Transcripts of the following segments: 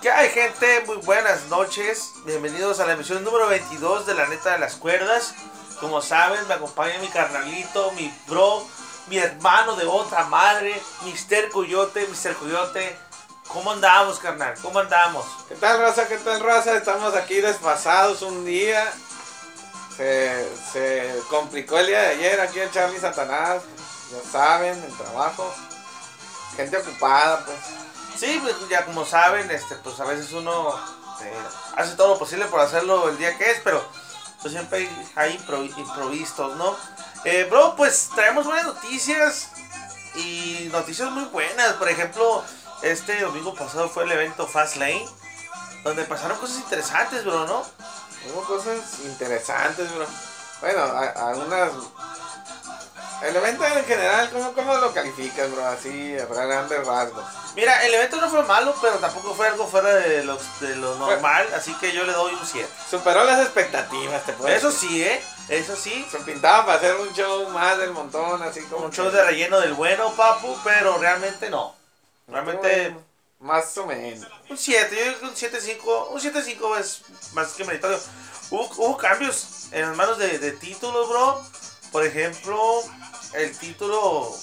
¿Qué hay gente? Muy buenas noches. Bienvenidos a la emisión número 22 de La Neta de las Cuerdas. Como saben, me acompaña mi carnalito, mi bro, mi hermano de otra madre, Mr. Coyote, Mr. Coyote. ¿Cómo andamos, carnal? ¿Cómo andamos? ¿Qué tal, raza? ¿Qué tal, raza? Estamos aquí desfasados un día. Se, se complicó el día de ayer aquí en Charlie Satanás. Ya saben, el trabajo. Gente ocupada, pues. Sí, pues ya como saben, este, pues a veces uno eh, hace todo lo posible por hacerlo el día que es, pero pues siempre hay, hay impro- improvistos, ¿no? Eh, bro, pues traemos buenas noticias y noticias muy buenas. Por ejemplo, este domingo pasado fue el evento Fast Lane, donde pasaron cosas interesantes, bro, ¿no? Hubo cosas interesantes, bro. Bueno, algunas. El evento en general, ¿cómo, cómo lo calificas, bro? Así, a grandes rasgos. Mira, el evento no fue malo, pero tampoco fue algo fuera de lo, de lo normal, así que yo le doy un 7. Superó las expectativas, te puedo Eso decir. sí, ¿eh? Eso sí. Se pintaba para hacer un show más del montón, así como. Un que- show de relleno del bueno, papu, pero realmente no. Realmente Más o menos. un 7, yo creo que un 7-5, un 7-5 es más que meritorio. Hubo, hubo cambios en las manos de, de títulos, bro. Por ejemplo, el título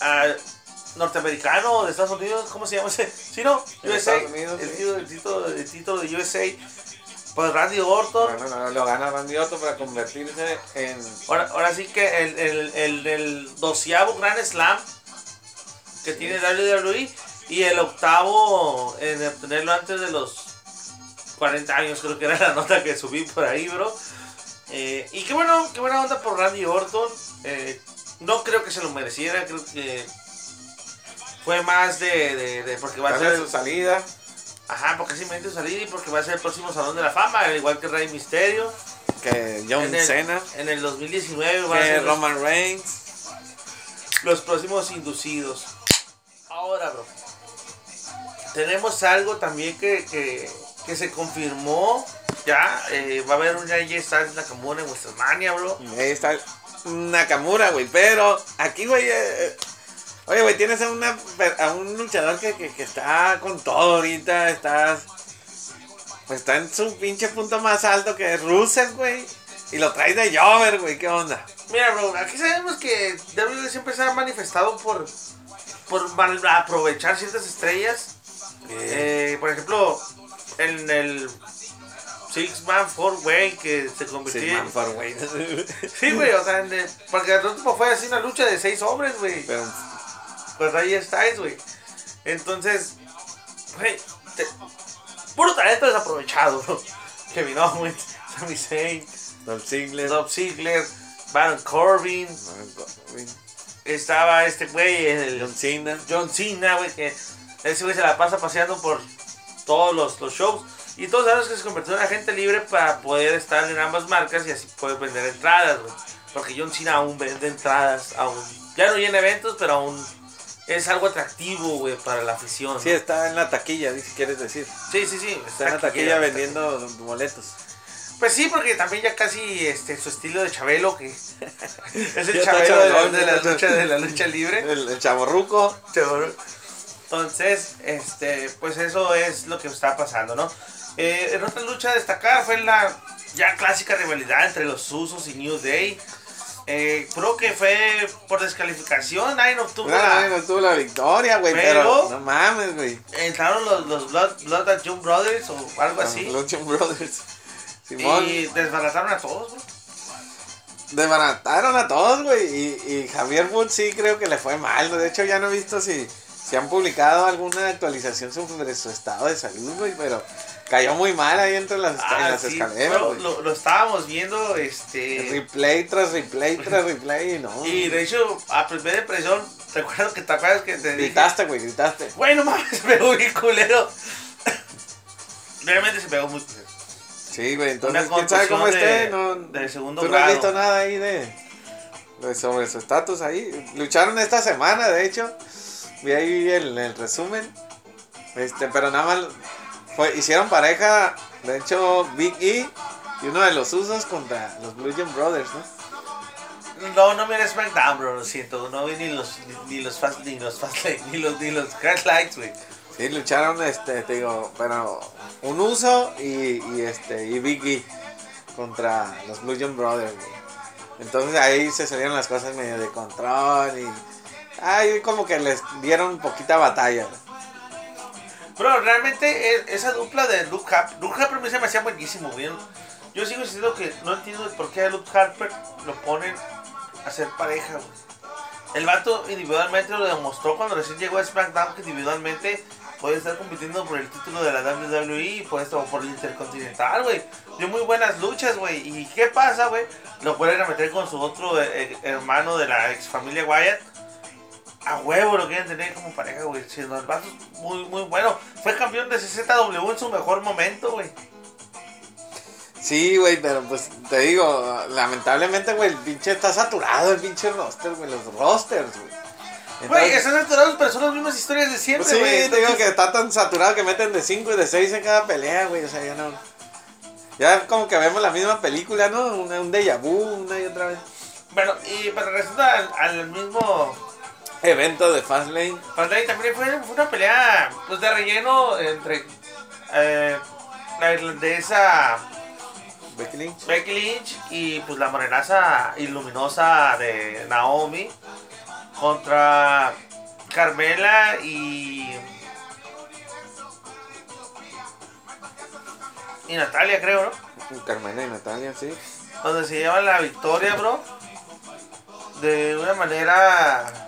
ah, norteamericano de Estados Unidos, ¿cómo se llama ese? ¿Sí, no? USA. Estados Unidos, el, sí. título, el, título, el título de USA. Pues Randy Orton. Bueno, no, lo gana Randy Orton para convertirse en. Ahora, ahora sí que el, el, el del doceavo Grand Slam que tiene WWE y el octavo en obtenerlo antes de los 40 años, creo que era la nota que subí por ahí, bro. Eh, y qué bueno, qué buena onda por Randy Orton. Eh, no creo que se lo mereciera, creo que fue más de, de, de- porque va a ser su salida. ajá, porque simplemente salir y porque va a ser el próximo Salón de la Fama, al igual que Rey Misterio. Que John En el- Cena. En el 2019 va a ser los- Roman Reigns. los próximos inducidos. Ahora, bro. Tenemos algo también que, que, que se confirmó. Ya, eh, va a haber un AJ Styles Nakamura en WrestleMania, bro. Ahí está Nakamura, güey. Pero aquí, güey. eh, eh, oye, güey, tienes a, una, a un luchador que, que, que está con todo ahorita. Está, pues está en su pinche punto más alto que Rusev, güey. Y lo traes de Jover, güey. ¿Qué onda? Mira, bro, aquí sabemos que WWE siempre se ha manifestado por, por mal- aprovechar ciertas estrellas. Eh, por ejemplo, en el Six Man Four Way que se convirtió en- man, for, güey. Sí, güey, o sea, en el- porque el último fue así una lucha de seis hombres, güey. Pero Pues ahí estáis, güey. Entonces, güey, te- puro talento desaprovechado, bro. Kevin Owens, Sami Zayn, Dolph Ziggler. Dolph Ziggler, Baron Corbin, estaba este güey, el John Cena. John Cena, güey, que ese güey se la pasa paseando por todos los, los shows. Y todos sabemos que se convirtió en agente libre para poder estar en ambas marcas y así poder vender entradas, güey. Porque John Cena aún vende entradas, aún. Ya no llena eventos, pero aún es algo atractivo, güey, para la afición. Sí, está en la taquilla, si quieres decir. sí, sí, sí. Está en la taquilla vendiendo boletos. Pues sí, porque también ya casi este su estilo de Chabelo, que es el Chabelo de la, de la lucha, de la lucha libre. El, el chaborruco. Entonces, este, pues eso es lo que está pasando, ¿no? Eh, en otra lucha destacada fue la ya clásica rivalidad entre los Usos y New Day. Eh, creo que fue por descalificación, Nine obtuvo No, la- no, no tuvo la victoria, güey. Pero- Pero, no mames, güey. entraron los, los Blood, Blood and Jump Brothers o algo así. Los Lucha Brothers. Simón. Y desbarataron a todos, bro. Desbarataron a todos, güey. Y, y Javier Wood sí creo que le fue mal. De hecho, ya no he visto si, si han publicado alguna actualización sobre su estado de salud, güey. Pero cayó muy mal ahí entre las, en Ah, las sí, escaleras, lo, lo estábamos viendo, este... Replay tras replay tras replay, no. Y de hecho, a primera impresión, recuerdo que te acuerdas que te gritaste, güey, gritaste. Güey, no mames, se pegó bien culero. Realmente se pegó muy culero. Sí, güey, entonces, ¿quién sabe cómo de- esté? No, de segundo ¿Tú no has visto nada ahí de, de sobre su estatus ahí? Lucharon esta semana, de hecho. Vi ahí el, el resumen. Este, pero nada más fue, hicieron pareja, de hecho, Big E y uno de los usos contra los Blue Jam Brothers, ¿no? No, no miré SmackDown, bro, lo siento. No vi ni los, ni, ni los Fast, ni los Fast ni los, ni los Crash Lights, güey. Sí, lucharon, este, te digo, pero un uso y, y este, y Biggie contra los Blue John Brothers, güey. Entonces ahí se salieron las cosas medio de control y ahí como que les dieron poquita batalla. güey. Bro, realmente e- esa dupla de Luke Harper, Luke Harper me se me hacía buenísimo, güey. Yo sigo diciendo que no entiendo por qué a Luke Harper lo ponen a ser pareja, güey. El vato individualmente lo demostró cuando recién llegó a SmackDown que individualmente puede estar compitiendo por el título de la WWE por esto por el Intercontinental, güey. Dio muy buenas luchas, güey. ¿Y qué pasa, güey? Lo vuelven a meter con su otro eh, eh, hermano de la ex familia Wyatt. A huevo lo quieren tener como pareja, güey. Si vato es muy, muy bueno. Fue campeón de CZW en su mejor momento, güey. Sí, güey, pero pues te digo, lamentablemente, güey, el pinche está saturado el pinche roster, güey, los rosters, güey. Güey, están saturados, pero son las mismas historias de siempre, Pues sí, güey. te digo Entonces- que está tan saturado que meten de 5 y de 6 en cada pelea, güey. O sea, ya no. Ya como que vemos la misma película, ¿no? Una, un déjà vu, una y otra vez. Bueno, y pero al, al mismo Evento de Fastlane. Fastlane, también fue, fue una pelea pues, de relleno entre eh, la irlandesa Becky Lynch. Becky Lynch y pues la morenaza y luminosa de Naomi contra Carmela y y Natalia creo, ¿no? Carmela y Natalia, sí. donde se lleva la victoria, bro. De una manera,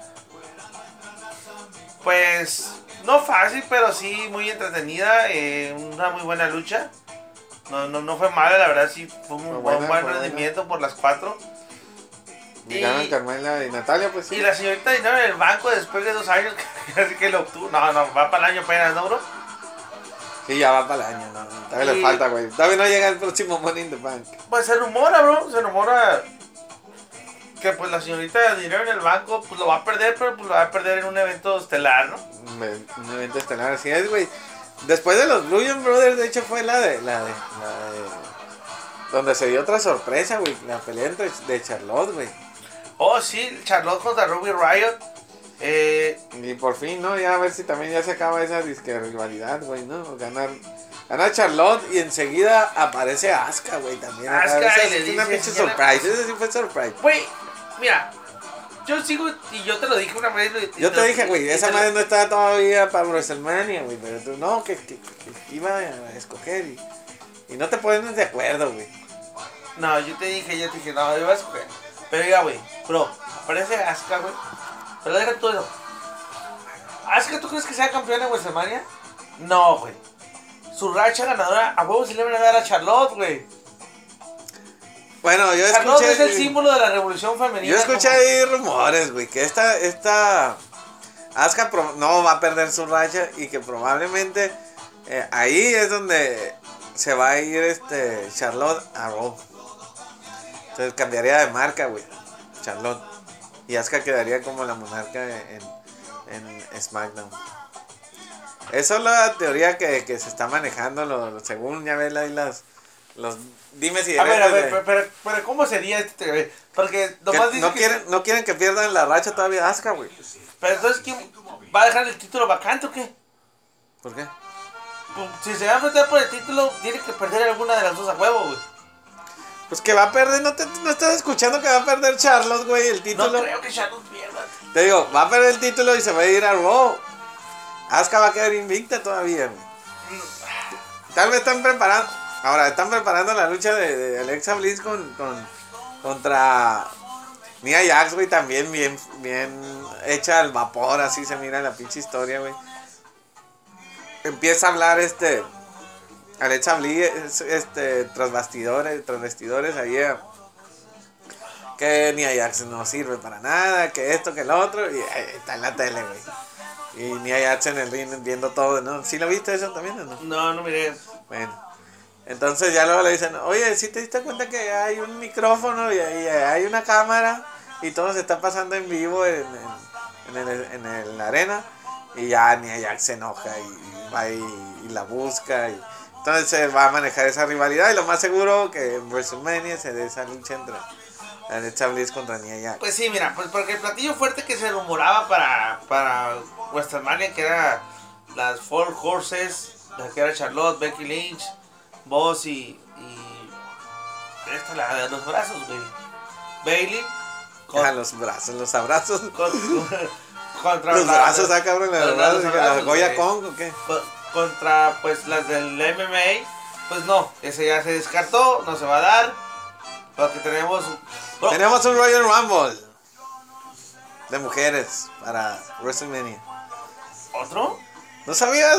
pues, no fácil, pero sí muy entretenida. eh, una muy buena lucha. No, no, no fue mala, la verdad, sí fue un Fue buen, rendimiento por las cuatro. Y Y- ganan Carmela y Natalia, pues sí. Y la señorita dinero en el banco después de dos años, así que lo obtuvo. No, no, va para el año apenas, ¿no, bro? Sí, ya va para el año, no. no, Todavía Y- le falta, güey. Todavía no llega el próximo Money in the Bank. Pues se rumora, bro, se rumora que pues la señorita de dinero en el banco pues lo va a perder, pero pues lo va a perder en un evento estelar, ¿no? Un, e- un evento estelar, así es, güey. Después de los Blue Brothers, de hecho, fue la de. La de, la de donde se dio otra sorpresa, güey. La pelea entre de Charlotte, güey. Oh, sí, Charlotte contra Ruby Riot. Eh, Y por fin, ¿no? Ya a ver si también ya se acaba esa disque rivalidad, güey, ¿no? Ganar. Gana Charlotte y enseguida aparece Asuka, güey, también. Asuka, y le es una dice, pinche surprise, ese sí fue surprise. güey, mira, yo sigo y yo te lo dije una vez. y- Yo te dije, güey, esa lo- madre no estaba todavía para WrestleMania, güey, pero tú no, que, que- que iba a escoger y, y no te pones de acuerdo, güey. No, yo te dije, yo te dije, no, yo voy a escoger. Pero ya, güey, bro, aparece Asuka, güey. Pero deja todo eso. ¿Asuka tú crees que sea campeona en WrestleMania? No, güey. Su racha ganadora a huevo se le van a dar a Charlotte, güey. Bueno, yo Charlotte escuché. es el símbolo de la revolución femenina. Yo escuché como- ahí rumores, güey, que esta, esta Asuka no va a perder su racha y que probablemente eh, ahí es donde se va a ir este Charlotte a Raw. Entonces cambiaría de marca, güey, Charlotte. Y Asuka quedaría como la monarca en, en SmackDown. Esa es la teoría que, que se está manejando, lo, lo- según ya ves ahí las, los dimes y A ver, a ver, pero, pero, pero ¿cómo sería este? Porque que nomás dice no, que- quieren, no quieren que pierdan la racha todavía Asuka, güey. Pero entonces, ¿quién va a dejar el título vacante o qué? ¿Por qué? Pues, si se va a enfrentar por el título, tiene que perder alguna de las dos a huevo, güey. Pues que va a perder, no, te, no estás escuchando que va a perder Charlotte, güey, el No título. creo que Charlotte pierda. Te digo, va a perder el título y se va a ir a Raw. Asuka va a quedar invicta todavía, güey. Tal vez están preparando, ahora están preparando la lucha de, de Alexa Bliss con, con- contra Nia Jax, güey, también bien, bien hecha al vapor, así se mira la pinche historia, güey. Empieza a hablar este Alexa Bliss, este, tras bastidores, tras vestidores ahí. eh, que Nia Jax no sirve para nada, que esto, que lo otro, y ahí está en la tele, güey. Y Nia Jax en el ring viendo todo, ¿no? ¿Sí lo viste eso también o no? No, no miré. Bueno. Entonces ya luego le dicen, oye, si te diste cuenta que hay un micrófono y, y hay una cámara y todo se está pasando en vivo en, en, en el, en el arena? Y ya Nia Jax se enoja y va y, y la busca. Y, entonces va a manejar esa rivalidad y lo más seguro que en WrestleMania se dé esa lucha entre Alexa Bliss contra Nia Jax. Pues sí, mira, pues porque el platillo fuerte que se rumoraba para, para WrestleMania, que era las Four Horses, la que era Charlotte, Becky Lynch, Boss y. y esta, la de los brazos, güey. Bailey. Ah, los brazos, los abrazos. con- contra Los la- brazos, ah, cabrón, los los- brazos, los que la abrazos, Goya güey. Kong o qué. co- contra pues las del MMA, pues no, ese ya se descartó, no se va a dar. Porque tenemos. Bro, Tenemos un Royal Rumble de mujeres para WrestleMania. ¿Otro? ¿No sabías?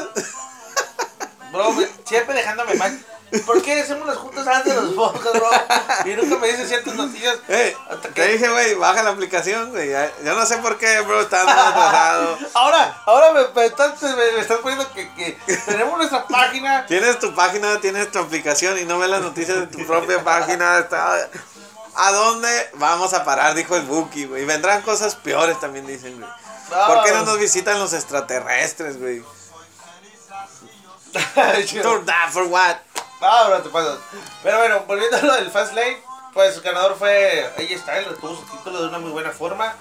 Bro, siempre dejándome mal. ¿Por qué hacemos las juntas antes de los podcasts, bro? Y nunca me dicen ciertas noticias. Hasta te dije, güey, baja la aplicación, güey. Yo no sé por qué, bro, estás muy atrasado. Ahora, ahora me, me estás, me, me estás poniendo que, que tenemos nuestra página. Tienes tu página, tienes tu aplicación y no ves las noticias de tu propia página. está- ¿A dónde vamos a parar? Dijo el Buki, güey. Vendrán cosas peores también, dicen, güey. ¿Por qué no nos visitan los extraterrestres, güey? For that, for what? No, bro, te pasas. Pero bueno, volviendo a lo del Fast Lane, pues el ganador fue AJ Styles, retuvo su título de una muy buena forma.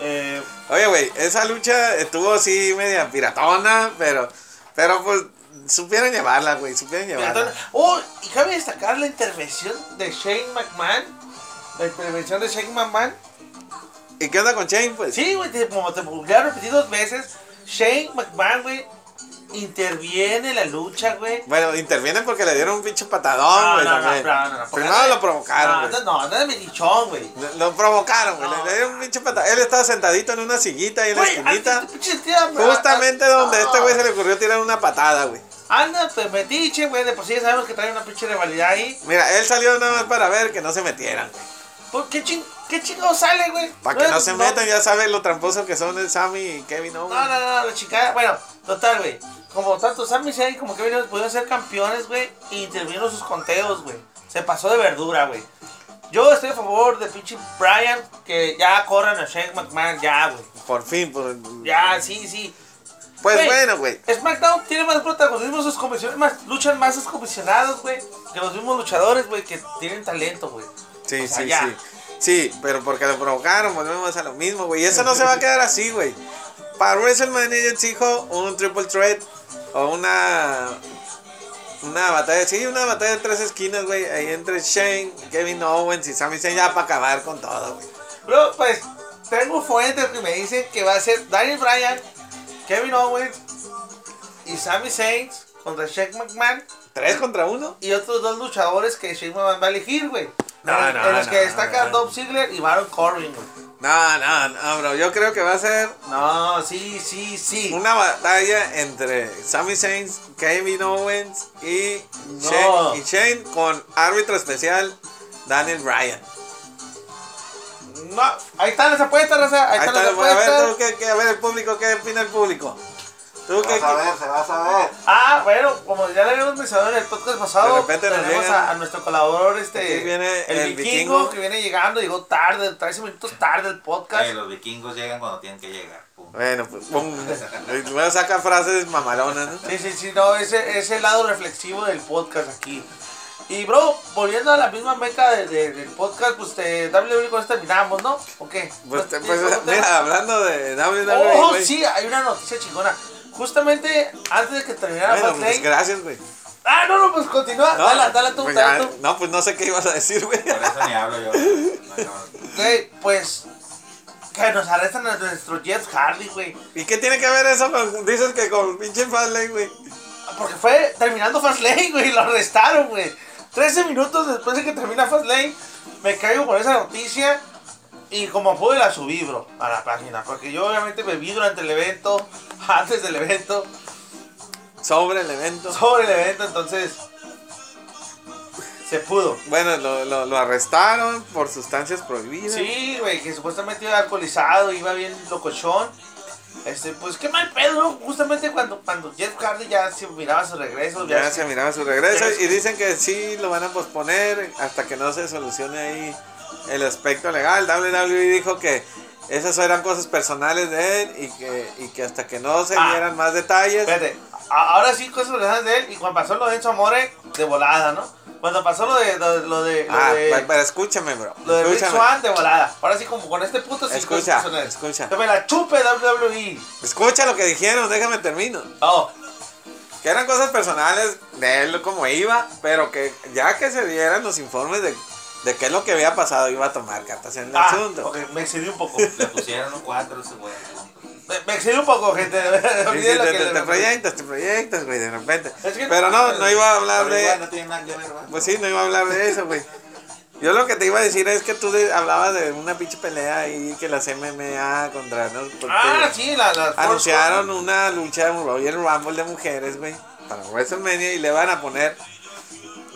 Eh, Oye, güey, esa lucha estuvo así media piratona, pero, pero pues supieron llevarla, güey, supieron llevarla. oh, y cabe destacar la intervención de Shane McMahon. La intervención de Shane McMahon. ¿Y qué onda con Shane, pues? Sí, güey, te- como te ya repetí dos veces. Shane McMahon, güey, interviene en la lucha, güey. Bueno, intervienen porque le dieron un pinche patadón, No, güey. no, no, no, no, no, Primero lo provocaron, No, güey. no, no, no, milichón, güey. Lo- provocaron, güey. No. Le dieron un pinche patadón. Él estaba sentadito en una sillita ahí en la esquinita. Justamente donde no. este güey se le ocurrió tirar una patada, güey. Anda, pues metiche, güey, de por sí ya sabemos que trae una pinche rivalidad ahí. Mira, él salió nada más para ver que no se metieran, güey. ¿Por qué, ching, qué chingado sale, güey? Para que no se metan, ya sabes lo tramposo que son el Sammy y Kevin Owens. No, no, no, la chica. Bueno, total, güey. Como tanto Sami Zayn como Kevin Owens pudieron ser campeones, güey. E intervinieron sus conteos, güey. Se pasó de verdura, güey. Yo estoy a favor de pinche Brian que ya corran a Shane McMahon, ya, güey. Por fin, por... Ya, sí, sí. Pues bueno, güey. SmackDown tiene más protagonismo, sus comisiones más, luchan más sus comisionados, güey. Que los mismos luchadores, güey, que tienen talento, güey. Sí, O sea, sí, ya. sí. Sí, pero porque lo provocaron, volvemos a lo mismo, güey. Y eso no se va a quedar así, güey. Para WrestleMania yo exijo un triple threat o una. Una batalla, sí, una batalla de tres esquinas, güey. Ahí entre Shane, Kevin Owens y Sami Zayn ya para acabar con todo, güey. Bro, pues, tengo fuentes que me dicen que va a ser Daniel Bryan, Kevin Owens y Sami Zayn contra Shane McMahon ¿Tres contra uno? y otros dos luchadores que Shane McMahon va a elegir, güey. No, en, no, en los no, que destacan. Dolph Ziggler y Baron Corbin, güey. No, no, no, bro. Yo creo que va a ser No, sí, sí, sí. una batalla entre Sami Zayn, Kevin Owens y, No. Shane, y Shane con árbitro especial Daniel Bryan. No, ahí están las apuestas, raza. Ahí, Ahí están está, las a ver, apuestas. ¿qué, qué- a ver el público, ¿qué opina el público? ¿Tú Se qué, va a saber, se va a saber. Ah, bueno, como ya le habíamos mencionado en el podcast pasado, De repente nos tenemos llegan- a, a nuestro colaborador, este, viene el, el vikingo, vikingo. que viene llegando, llegó tarde, 13 minutos tarde el podcast. Eh, los vikingos llegan cuando tienen que llegar. Pum. Bueno, pues, pum. Luego saca frases mamalonas, ¿no? Sí, sí, sí, no, ese es el lado reflexivo del podcast aquí. Y bro, volviendo a la misma meca de- de- del podcast, pues de WWE con esto terminamos, ¿no? ¿O qué? Pues, ¿No te- tienes pues, mira, hablando de WWE, Oh, güey. sí, hay una noticia chingona. Justamente antes de que terminara Bueno, Fastlane- pues gracias, güey. Ah, no, no, pues continúa. No, dale, dale tú, pues dale ya-. No, pues no sé qué ibas a decir, güey. Por eso ni hablo yo. Güey, pues. Que nos arrestan a nuestro Jeff Hardy, güey. ¿Y qué tiene que ver eso con, dices que con pinche Fastlane, güey? Porque fue terminando Fastlane, güey. Lo arrestaron, güey. 13 minutos después de que termina Fastlane, me caigo con esa noticia. Y como pude la subí, bro, a la página. Porque yo obviamente me vi durante el evento, antes del evento, Sobre el evento. sobre el evento, entonces. Se pudo. Bueno, lo, lo, lo arrestaron por sustancias prohibidas. Sí, güey, que supuestamente iba alcoholizado, iba bien locochón. Este, pues qué mal pedo. Justamente cuando, cuando Jeff Hardy ya se miraba su regreso. Ya ya se miraba su regreso y dicen que sí lo van a posponer hasta que no se solucione ahí el aspecto legal. WWE dijo que esas eran cosas personales de él y que, y que hasta que no se Ah. dieran más detalles. Espérate, ahora sí, cosas personales de él. Y cuando pasó lo de Enzo Amore, de volada, ¿no? Cuando pasó lo de. Lo, lo de. Lo Ah, de, pero, escúchame, bro. lo de Rich de volada. Ahora sí, como con este puto cinco Escucha, personajes. escucha. Que me la chupe WWE. Escucha lo que dijeron, déjame termino. Oh, Que eran cosas personales de él como iba, pero que ya que se dieran los informes de, de qué es lo que había pasado, iba a tomar cartas en el ah, asunto. ok, me excedí un poco. Le pusieron un cuatro ese güey. me, me excedí un poco, gente. Sí, Olvidé sí, lo te, que te- le- te proyectas, te proyectas, güey, de repente. Es que- Pero no, no iba a hablar igual de... no tiene nada que ver, ¿verdad? Pues sí, no iba a hablar de eso, güey. Yo lo que te iba a decir es que tú de- hablabas de una pinche pelea ahí que las MMA contra... ¿no? Porque Ah, sí, la. la anunciaron una lucha en Royal Rumble de mujeres, güey, para WrestleMania y le van a poner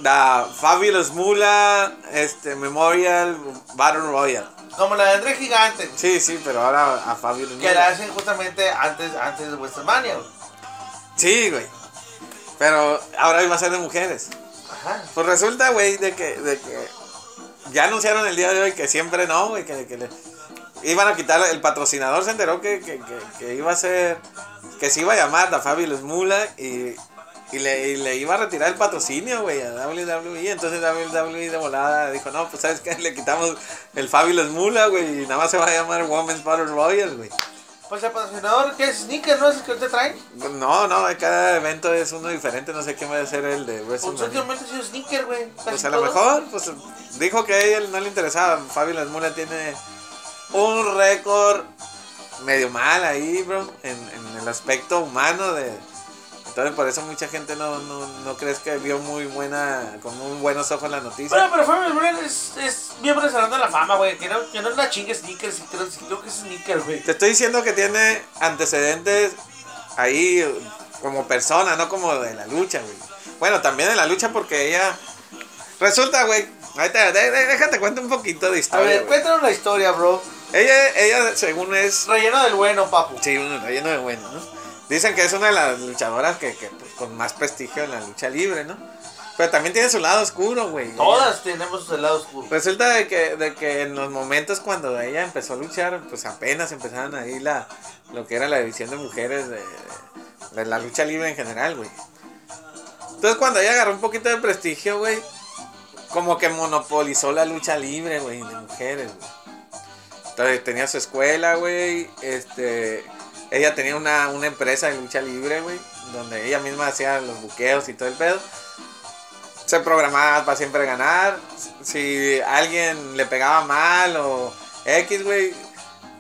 la Fabulous Mula este, Memorial Battle Royal. Como la de André Gigante. Sí, sí, pero ahora a Fabulous Que la Mula. hacen justamente antes, antes de WrestleMania. güey. Sí, güey. Pero ahora iba a ser de mujeres. Ajá. Pues resulta, güey, de que, de que ya anunciaron el día de hoy que siempre no, güey, que, que le iban a quitar, el patrocinador se enteró que, que, que, que iba a ser, que se iba a llamar la Fabulous Mula y, y, le, y le iba a retirar el patrocinio, güey, a WWE. Entonces WWE de volada dijo, no, pues sabes qué, le quitamos el Fabulous Mula, güey, y nada más se va a llamar Women's Battle Royal, güey. Pues el patrocinador, ¿qué es? ¿Sneaker no es el que usted trae? No, no, cada evento es uno diferente, no sé qué va a ser el de Pues WrestleMania. últimamente ha sido Sneaker, güey. Pues a lo todo. mejor, pues dijo que a ella no le interesaba. Fabio Mula tiene un récord medio mal ahí, bro, en, en el aspecto humano de... Entonces por eso mucha gente no, no, no crees que vio muy buena, con muy buenos ojos la noticia. Bueno, pero Fabio Brunel es, es miembro del de la Fama, güey. Que no, es la chingue Sneaker, sí, creo, creo que es Sneaker, güey. Te estoy diciendo que tiene antecedentes ahí como persona, no como de la lucha, güey. Bueno, también de la lucha porque ella... Resulta, güey, déjate cuento un poquito de A historia. ver, güey. cuéntanos la historia, bro. Ella, ella, según es Relleno del bueno, papu. Sí, un relleno de bueno, ¿no? Dicen que es una de las luchadoras que, que, pues, con más prestigio en la lucha libre, ¿no? Pero también tiene su lado oscuro, güey. Todas tenemos el lado oscuro. Resulta de que, de que en los momentos cuando ella empezó a luchar, pues apenas empezaron ahí la, lo que era la división de mujeres de, de la lucha libre en general, güey. Entonces cuando ella agarró un poquito de prestigio, güey, como que monopolizó la lucha libre, güey, de mujeres, güey. Entonces tenía su escuela, güey, este... Ella tenía una, una empresa de lucha libre, güey, donde ella misma hacía los buqueos y todo el pedo se programaba para siempre ganar. Si alguien le pegaba mal o X, güey,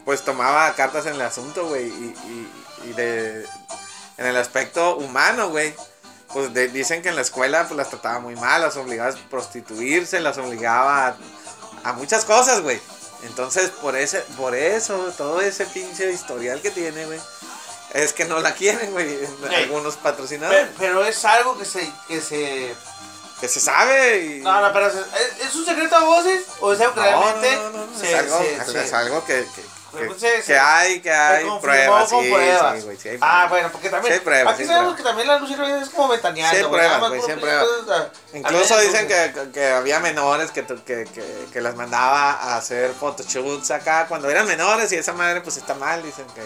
pues tomaba cartas en el asunto, güey. Y, y- de, en el aspecto humano, güey, pues dicen que en la escuela pues las trataba muy mal, las obligaba a prostituirse, las obligaba a, a muchas cosas, güey. Entonces, por ese, por eso, todo ese pinche historial que tiene, güey, es que no la quieren, güey, algunos patrocinadores. Pe- Pero es algo que se, que se... Que se sabe y... No, no, pero ¿es, es un secreto a voces? ¿O es algo que No, realmente no, no, no, se, es algo, es, se- es algo que, que, que- Pues que hay, que hay pruebas, sí, pruebas. ah, bueno, porque también. Pruebas, aquí sabemos pruebas. que también la libre es como ventaneando. Sí pruebas, pruebas. Incluso a dicen que, que había menores que, que, que, que las mandaba a hacer photoshoots acá cuando eran menores y esa madre pues está mal, dicen que,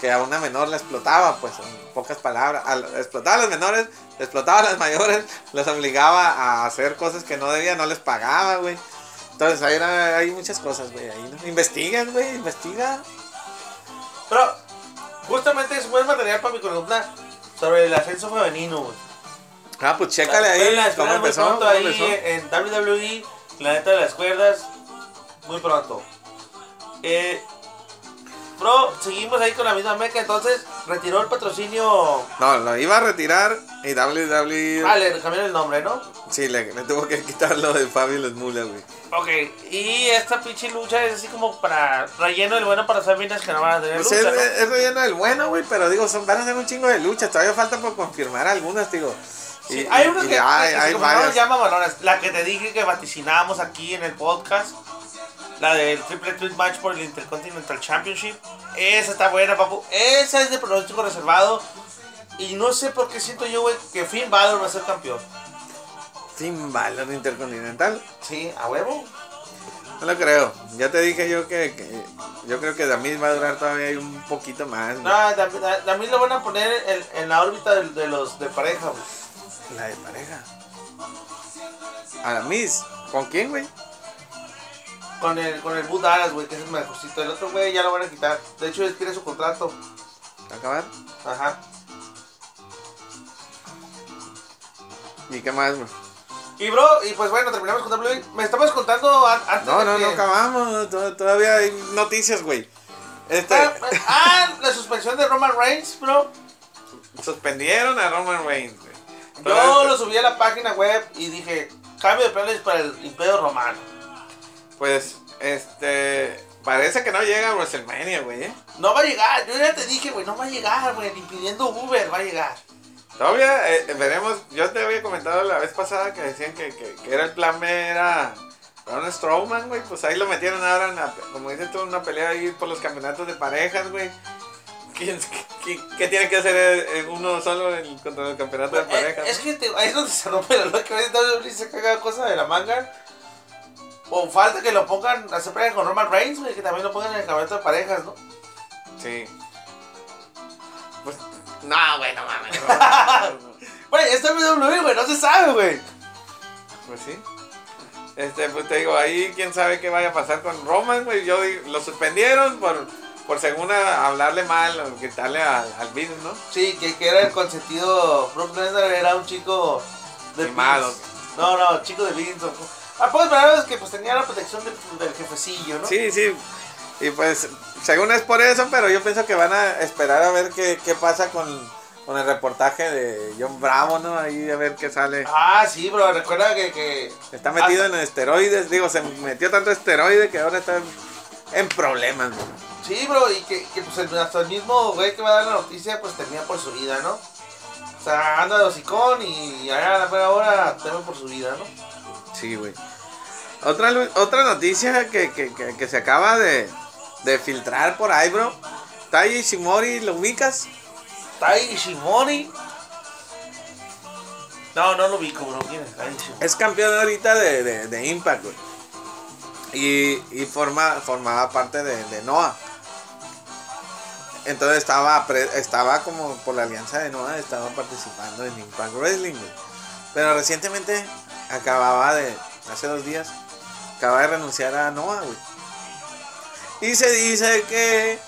que a una menor la explotaba, pues en pocas palabras, al- explotaba a las menores, explotaba a las mayores, las obligaba a hacer cosas que no debía, no les pagaba, güey. Entonces ahí era- hay muchas cosas, güey, ahí, ¿no? Investigan, güey, investiga. Pero, justamente es buen material para mi columna sobre el ascenso femenino, güey. Ah, pues chécale ahí Espérenla, cómo espérenla muy empezó, pronto cómo ahí empezó. en WWE, Planeta de las Cuerdas, muy pronto. Eh, bro, seguimos ahí con la misma meca, entonces retiró el patrocinio. No, lo iba a retirar y WWE. Ah, le cambiaron el nombre, ¿no? Sí, le, le tuvo que quitar lo de Fabio Les Mula, güey. Ok, y esta pinche lucha es así como para relleno del bueno para hacer minas que no van a tener Pues lucha, es, ¿no? es relleno del bueno, güey, pero digo, son, van a ser un chingo de luchas. Todavía falta por confirmar algunas, digo. Sí, Y- hay y que, hay, que hay confirmaron varias. ya mamalonas. La que te dije que vaticinábamos aquí en el podcast. La del Triple Threat Match por el Intercontinental Championship. Esa está buena, papu. Esa es de pronóstico reservado. Y no sé por qué siento yo, güey, que Finn Balor va a ser campeón. Sin Balor Intercontinental. Sí, a huevo. No lo creo. Ya te dije yo que, que yo creo que Damis va a durar todavía un poquito más. No, también lo van a poner en, en la órbita de, de los de pareja, güey. La de pareja. A la Miss. ¿Con quién, güey? Con el, con el Bud Dallas, güey, que es el mejorcito. El otro, güey, ya lo van a quitar. De hecho, él tiene su contrato. ¿Acabar? Ajá. ¿Y qué más, güey? Y, bro, y pues bueno, terminamos con WWE. Me estabas contando an- antes No, de no, que... no acabamos. to- Todavía hay noticias, güey. Este, Ah, ah, la suspensión de Roman Reigns, bro. suspendieron a Roman Reigns, güey. Yo lo subí a la página web y dije, cambio de planes para el Imperio Romano. Pues, este. Parece que no llega a WrestleMania, güey, ¿eh? No va a llegar, yo ya te dije, güey, no va a llegar, güey, ni pidiendo Uber va a llegar. Todavía eh, veremos. Yo te había comentado la vez pasada que decían que, que, que era el plan B, era Braun Strowman, güey. Pues ahí lo metieron ahora, en la, como dices tú, una pelea ahí por los campeonatos de parejas, güey. ¿Quién- ¿Qué, qué tiene que hacer eh, uno solo en, contra el campeonato de Eh, parejas? es que te- ahí es donde se rompe la lógica, a WWE se caga cosa de la manga. O falta que lo pongan a hacer pareja con Roman Reigns, güey, que también lo pongan en el campeonato de parejas, ¿no? Sí. Pues, no, güey, no mames. Güey, es WWE, güey, no se sabe, güey. Pues sí. Este, pues te digo, ahí quién sabe qué vaya a pasar con Roman, güey. Yo digo, lo suspendieron por, por según a- hablarle mal o quitarle al, al Vince, ¿no? Sí, que, que era el consentido. Brock Lesnar era un chico de Mimado. No, no, chico de Vince. Ah, pues palabras que pues tenía la protección del, del jefecillo, ¿no? Sí, sí. Y pues, según es por eso, pero yo pienso que van a esperar a ver qué, qué pasa con, con el reportaje de John Bravo, ¿no? Ahí a ver qué sale. Ah, sí, bro, recuerda que. que Está metido en esteroides, digo, se metió tanto esteroide que ahora está en, en problemas, güey. Sí, bro, y que, que pues el, hasta el mismo güey que va a dar la noticia, pues temía por su vida, ¿no? O sea, anda de hocicón y allá a la mera hora teme por su vida, ¿no? Sí, güey. Otra, otra noticia que, que, que, que se acaba de, de filtrar por ahí, bro. Tai Ishimori, ¿lo ubicas? Tai Ishimori. No, no lo ubico, bro. ¿Quién es Tai Ishimori? Es campeón ahorita de, de, de Impact, güey. Y, y forma, formaba parte de, de Noah. Entonces estaba, pre- estaba como por la alianza de Noah, estaba participando en Impact Wrestling, güey. Pero recientemente acababa de, hace dos días, acaba de renunciar a Noah, güey. Y se dice que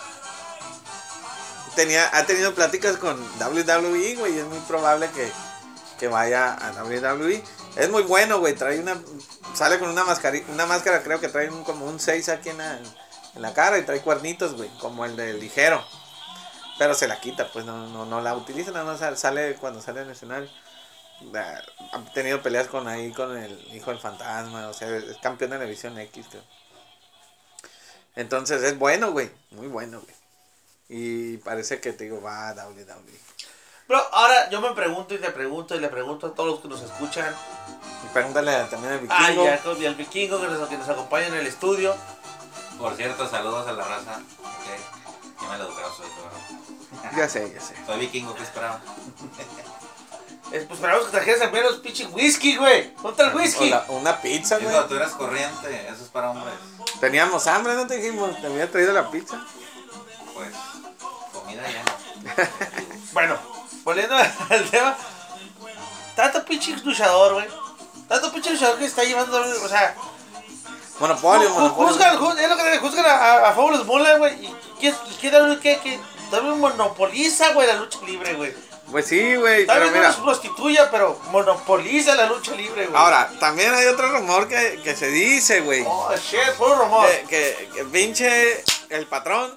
tenía, ha tenido pláticas con WWE, güey, y es muy probable que, que vaya a WWE. Es muy bueno, güey, trae una, sale con una máscara, una máscara creo que trae un, como un 6 aquí en la, en la cara y trae cuernitos, güey, como el del ligero. Pero se la quita, pues no, no, no la utiliza, nada más sal- sale cuando sale el escenario. Da- Ha tenido peleas con ahí, con el hijo del fantasma, o sea, es campeón de la división X, creo. Entonces es bueno, güey, muy bueno, güey. Y parece que te digo, va WWE. Bro, ahora yo me pregunto y te pregunto y le pregunto a todos los que nos escuchan. Y pregúntale también al Ah, vikingo. ya, y al vikingo que nos, que nos acompaña en el estudio. Por cierto, saludos a la raza. Ok. Ya me lo educaron soy cabrón. ya sé, ya sé. Soy vikingo, ¿qué esperaba? Eh, pues esperamos que trajeras al menos pinche whisky, güey. ¿Dónde está el whisky? La- una pizza, güey. Tú eras corriente, eso es para hombres. Teníamos hambre, ¿no te dijimos? Te había traído la pizza. Pues, comida ya no. Bueno, volviendo al tema. Tanto pinche luchador, güey. Tanto pinche luchador que está llevando, o sea, Monopolio, monopolio. juzgan, ju- es lo que juzgan a, a, a Fabulous Moolah, güey. ¿Y qué, W- qué, qué? W monopoliza, güey, la lucha libre, güey. Pues sí, güey, Tal vez no prostituya, pero monopoliza la lucha libre, güey. Ahora, también hay otro rumor que, que se dice, güey. Oh, shit, puro rumor. Que, que, pinche el patrón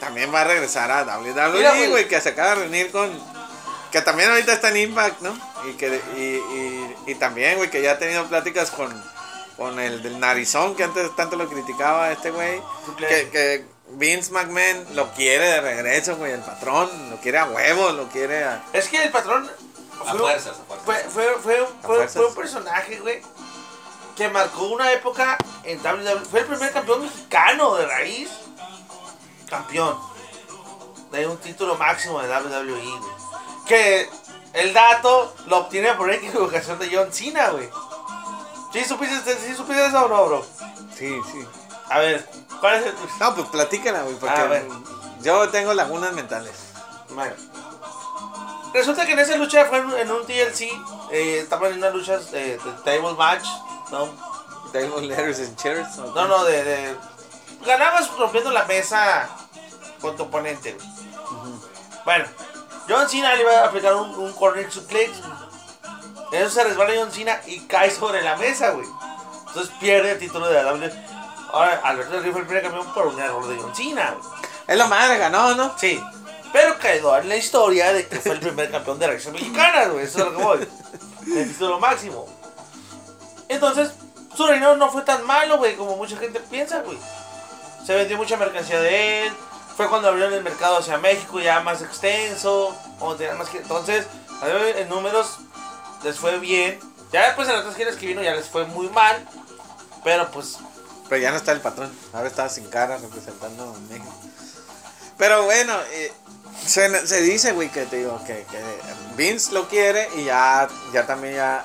también va a regresar a WWE, güey. que se acaba de reunir con... Que también ahorita está en Impact, ¿no? Y, que, y, y, y también, güey, que ya ha tenido pláticas con, con el del narizón, que antes tanto lo criticaba este güey. Que, que Vince McMahon lo quiere de regreso, güey, el patrón. Lo quiere a huevo, lo quiere a... Es que el patrón A fue, fuerzas, a fuerzas. fue, fue, fue, un- fue- fuerzas. fue un personaje, güey, que marcó una época en WWE. Fue el primer campeón mexicano de raíz. Campeón. De un título máximo de WWE, güey. Que el dato lo obtiene por equivocación de John Cena, güey. ¿Sí supiste, ¿Sí supiste eso o no, bro? Sí, sí. A ver, ¿cuál es el tuyo? No, pues platícala, güey, porque A ver. yo tengo lagunas mentales. Bueno. Resulta que en esa lucha fue en, en un TLC. Eh, estaban en unas luchas eh, de table match. No, Table letters and chairs. ¿o no, no, de, de. Ganabas rompiendo la mesa con tu oponente, güey. Bueno, John Cena le iba a aplicar un, un corner suplex. Eso se resbala John Cena y cae sobre la mesa, güey. Entonces pierde el título de la WWE. Ahora, Alberto Del Río fue el primer campeón por un error de John Cena, güey. Es lo madre, ganó, ¿no? Sí. Pero quedó en la historia de que fue el primer campeón de reacción mexicana, güey. Eso es lo que voy. El título máximo. Entonces, su reinado no fue tan malo, güey, como mucha gente piensa, güey. Se vendió mucha mercancía de él. Fue cuando abrieron el mercado hacia México ya más extenso. Más que... Entonces, en números les fue bien. Ya después en las otras giras que vino ya les fue muy mal. Pero pues, Pero ya no está el patrón. Ahora está sin cara representando a México. Pero bueno, eh, se, se dice, güey, que te digo que, que Vince lo quiere y ya, ya también ya,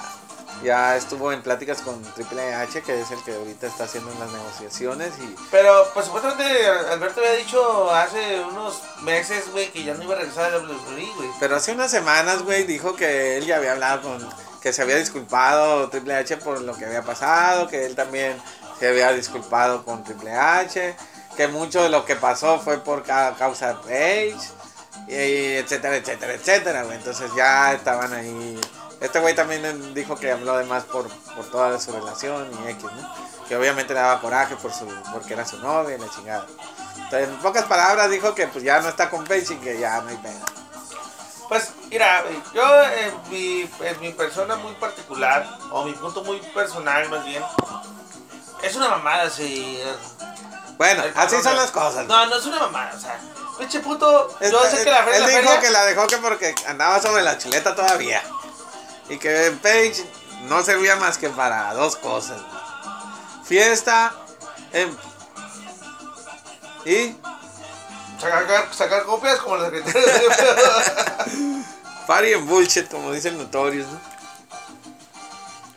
ya estuvo en pláticas con Triple H, que es el que ahorita está haciendo las negociaciones. y Pero, pues supuestamente Alberto había dicho hace unos meses, güey, que ya no iba a regresar a WWE, güey. Pero hace unas semanas, güey, dijo que él ya había hablado con. que se había disculpado Triple H por lo que había pasado, que él también se había disculpado con Triple H, que mucho de lo que pasó fue por ca- causa de Page, y etcétera, etcétera, etcétera, güey. Entonces ya estaban ahí. Este güey también dijo que habló además por, por toda su relación y X, ¿no? Que obviamente le daba coraje por su, porque era su novia y la chingada. Entonces, en pocas palabras dijo que pues ya no está con Page y que ya no hay pena. Pues, mira, yo en mi, en mi persona muy particular, o mi punto muy personal más bien, es una mamada si... Bueno, el así son las cosas. No, no es una mamada, o sea, pinche puto, yo sé que la él la dijo feria- que la dejó que porque andaba sobre la chuleta todavía. Y que Page no servía más que para dos cosas. Fiesta em, y Sacar, sacar copias como las que... party and bullshit, como dice el Notorious, ¿no?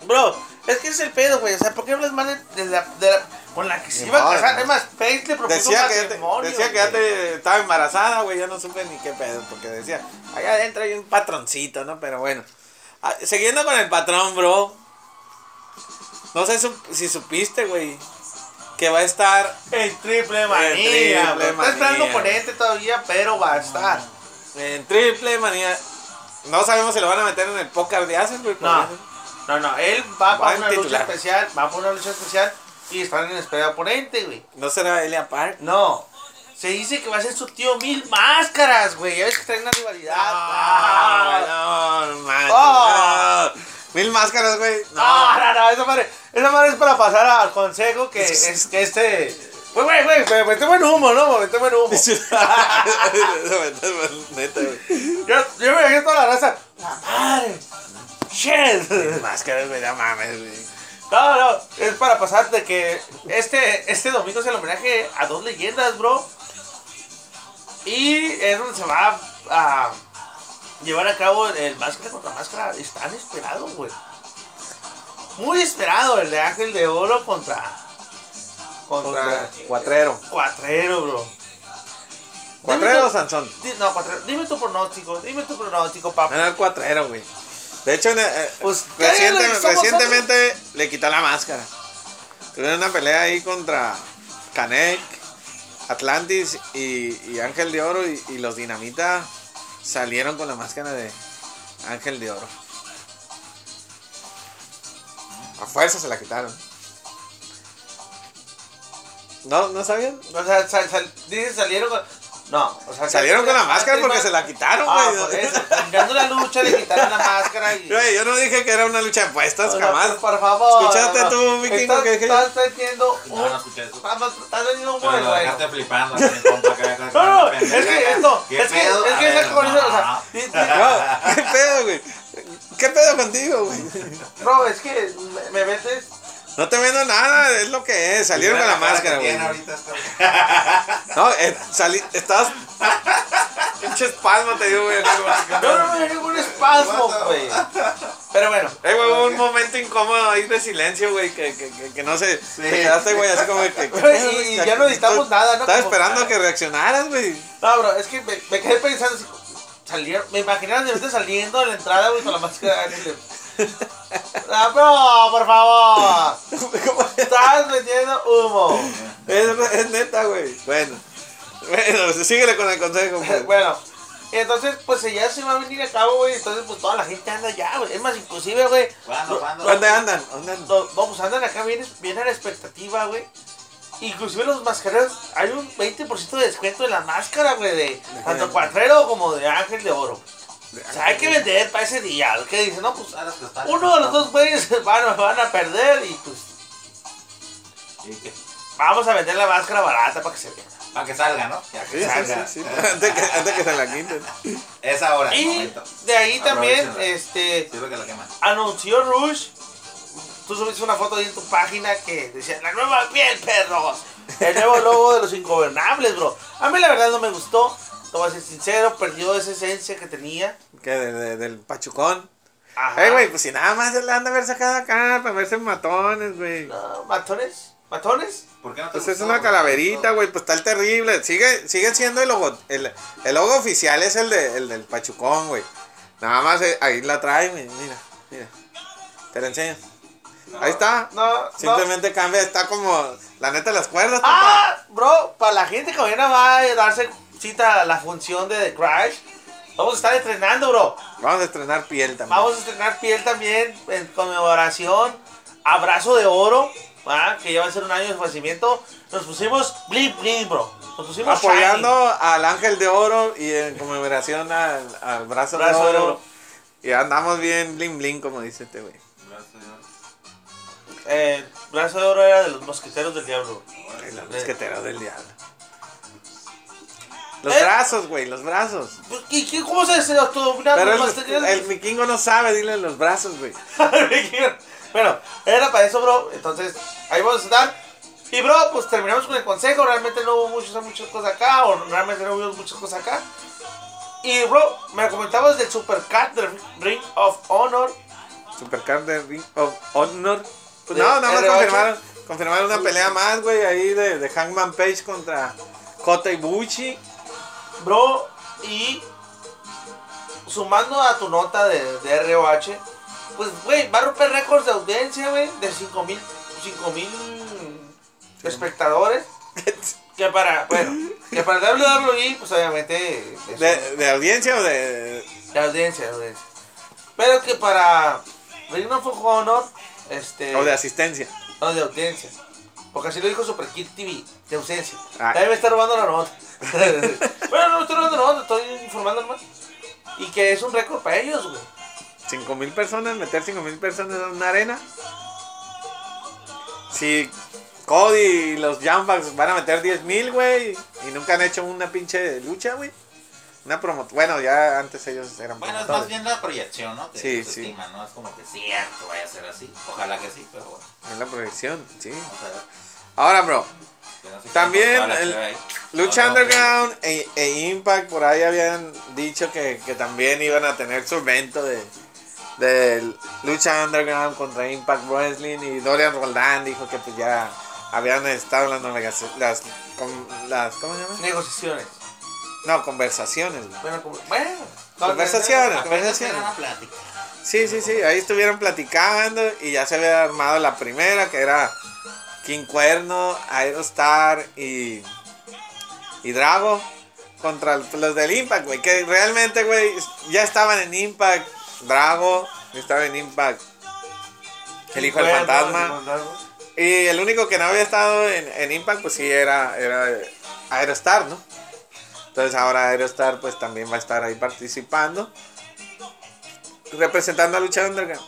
Bro, es que es el pedo, güey, o sea, ¿por qué hablas mal de, de la... de la- con la que se iba a casar? ¿no? Es más, Paige le propuso Decía que, ya te- matrimonio, decía que ya te- estaba embarazada, güey, ya no supe ni qué pedo, porque decía, allá adentro hay un patroncito, ¿no? Pero bueno, Ah, siguiendo con el patrón, bro, no sé su- si supiste, güey, que va a estar El triple manía, triple bro. Está esperando manía. oponente todavía, pero va a estar. en triple manía. No sabemos si lo van a meter en el póker de Aces, güey. No, no, no, él va, Va para en una lucha especial, va por una lucha especial y están en espera de oponente, güey. No será Elia Park. No, se dice que va a ser su tío Mil Máscaras, güey. Ya ves que trae una rivalidad. Ah, Ah, no, Ah. no. Mil máscaras, güey. No. No, no, no, esa madre, esa madre es para pasar al consejo que es que este. Güey, güey, güey, me metí buen humo, ¿no? Me metí buen humo. Neta, güey. yo, yo me dejé toda la raza. La madre. Shit. Máscaras, güey, no mames, güey. No, no, es para pasar de que este, este domingo es el homenaje a dos leyendas, bro. Y es donde se va a llevar a cabo el máscara contra máscara. Es tan esperado, güey. Muy esperado el de Ángel de Oro contra. Contra. Cuatrero. Cuatrero, bro. ¿Cuatrero o Sansón? di- No, cuatrero. Dime tu pronóstico, dime tu pronóstico, papá. El cuatrero, güey. De hecho, eh, Pues, recientemente le quitó la máscara. Tuvieron una pelea ahí contra Canek, Atlantis y, y Ángel de Oro y, y los Dinamita salieron con la máscara de Ángel de Oro. A fuerza se la quitaron. ¿No, ¿no sabían? O sea, sal, sal- dice, salieron con. No, o sea, Salieron con la máscara porque no- se la quitaron, Ah, güey. por eso. Terminando la lucha, le quitaron la máscara y. Güey, yo no dije que era una lucha de puestas, O sea, jamás. Por favor. ¿Escuchaste no, no. tú, Vikingo, Estás- que dije? Estás vendiendo No, un. no escuché eso. Estás estás vendiendo un bueno. dejaste flipando. No, no, es que esto. ¿Qué Es que, pedo? es que esa colisa, o sea. no. No, ¿Qué pedo, güey? ¿Qué pedo contigo, güey? Bro, es que me, me metes. No te vendo nada, es lo que es. Salieron con la máscara, que güey. No, eh, salí, estabas. Pinche espasmo te dio, güey. No, no me dio un espasmo, güey. Pero bueno. Eh, güey, hubo un momento incómodo ahí de silencio, güey, que, que, que, que no sé. Te quedaste, güey, así como que. ¿qué Güey, pedo, y- ya no editamos nada, ¿no? Estaba Como- esperando a que reaccionaras, güey. No, bro, es que me, me quedé pensando así. Salieron, me imaginaba de repente saliendo de la entrada, güey, con la máscara bro, por favor. Estás metiendo humo. Es, es neta, güey. Bueno. Bueno, síguele con el consejo, pues. Bueno, entonces, pues ya se va a venir a cabo, güey. Entonces, pues toda la gente anda ya, güey. Es más, inclusive, güey. ¿Cuándo? ¿Cuándo? ¿Dónde andan? ¿Dónde andan? No, no, pues andan acá bien, bien a la expectativa, güey. Inclusive los mascareros, hay un 20% de descuento en la máscara, güey, de tanto cuatrero como de ángel de oro. O sea, hay que vender para ese día. ¿Qué dice? No, pues que uno de los dos güeyes van, a- van a perder y pues vamos a vender la máscara barata para que se vea. Para que salga, ¿no? Ya que Sí, salga. sí, sí. Antes que, antes que se la quiten. Es ahora el Y momento. de ahí también, este, que la anunció Rush. Tú subiste una foto ahí en tu página que decía la nueva piel, perros. El nuevo logo de los ingobernables, bro. A mí la verdad no me gustó. Te voy a ser sincero, perdió esa esencia que tenía. Que de- de- del pachucón. Ajá. Eh, güey, pues si nada más se le han de haber sacado acá para verse matones, güey. No, matones, matones. ¿Por qué no te Pues es una calaverita, güey, pues está el terrible. Sigue, sigue siendo el logo. El, el logo oficial es el, de, el del Pachucón, güey. Nada más eh, ahí la trae, güey. Mira, mira. Te la enseño. Ahí está. No, no. Simplemente cambia, está como la neta las cuerdas, papá. Ah, bro, para la gente que mañana va a darse cita la función de The Crash, vamos a estar estrenando, bro. Vamos a estrenar piel también. Vamos a estrenar piel también en conmemoración. Abrazo de oro, ¿va? que ya va a ser un año de fallecimiento. Nos pusimos bling bling, bro. Nos pusimos Apoyando al ángel de oro y en conmemoración al, al brazo, Brazo de de oro. oro. Y andamos bien bling bling, como dice este güey. shiny. Eh, brazo de oro era de los mosqueteros del diablo. Ay, La mosquetera del diablo. Los Eh. brazos, güey, los brazos. Pues, ¿Y qué, cómo se hace Pero el, el vikingo no sabe, dile los brazos, güey. bueno, era para eso, bro. Entonces, ahí vamos a estar. Y, bro, pues terminamos con el consejo. Realmente no hubo muchas, muchas cosas acá. O realmente no hubo muchas cosas acá. Y, bro, me comentabas del Supercat del Ring of Honor. Supercard de Ring of Honor. Pues De no, nada más R8. confirmaron, confirmaron una pelea más, güey, ahí de, de Hangman Page contra Kota Ibushi. Bro, y sumando a tu nota de, de ROH, pues, güey, va a romper récords de audiencia, güey, de 5 mil espectadores. Que para, bueno, que para WWE, pues obviamente De, de audiencia o de. de audiencia, de audiencia. Pero que para Ring of Honor, este. o de asistencia. No, de audiencia. Porque así lo dijo Super Kid TV, de ausencia. Ah. También me está robando la nota. bueno, no estoy la nota, estoy informando nomás. Y que es un récord para ellos, güey. 5 mil personas, meter 5 mil personas en una arena. Si Cody y los Jumbucks van a meter 10 mil, güey, y nunca han hecho una pinche lucha, güey. Una promo. Bueno, ya antes ellos eran Bueno, es promotores. más bien la proyección, ¿no? Que Sí, sí. estima, ¿no? Es como que cierto vaya a ser así. Ojalá que sí, pero bueno. Es la proyección, sí. Vamos a ver. Ahora, bro, no También el-. Lucha No, no, Underground e, e Impact por ahí habían dicho que, que también iban a tener su evento de, de Lucha Underground contra Impact Wrestling y Dorian Roldán dijo que pues ya habían estado las las, con- las, ¿cómo se llama? Negociaciones. No, conversaciones. Bueno, como, bueno. Conversaciones. Conversaciones. era una plática. Sí, sí, sí, ahí estuvieron platicando y ya se había armado la primera que era King Cuerno, Aerostar y, y Drago contra los del Impact, güey, que realmente, güey, ya estaban en Impact, Drago, estaba en Impact, el hijo del fantasma. y el único que no había estado en, en Impact, pues sí, era, era Aerostar, ¿no? Entonces ahora Aerostar pues también va a estar ahí participando. Representando a Lucha Underground.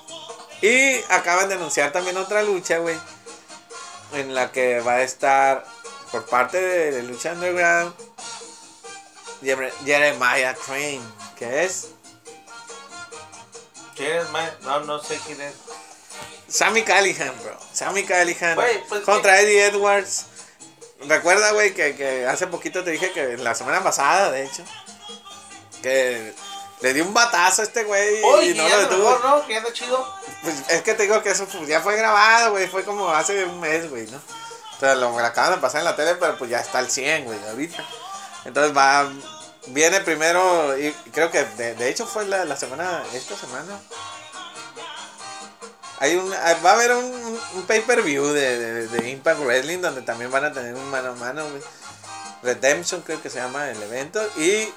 Y acaban de anunciar también otra lucha, güey. En la que va a estar por parte de Lucha Underground. Jere- Jeremiah Crane. Que es ¿Quién es, man? No, no sé quién es. Sammy Callihan, bro. Sammy Callihan Güey, pues, contra Eddie Edwards. Recuerda, güey, que, que hace poquito te dije que la semana pasada, de hecho, que le dio un batazo a este güey y no lo detuvo. mejor, ¿no? Chido. Pues es que te digo que eso pues, ya fue grabado, güey. Fue como hace un mes, güey, ¿no? O sea, lo acaban de pasar en la tele, pero pues ya está al 100, güey, ahorita. Entonces va. Viene primero, y creo que de, de hecho fue la, la semana, esta semana. hay un, ah, va a haber un, un pay-per-view de, de, de Impact Wrestling donde también van a tener un mano a mano, güey. Redemption creo que se llama el evento. Y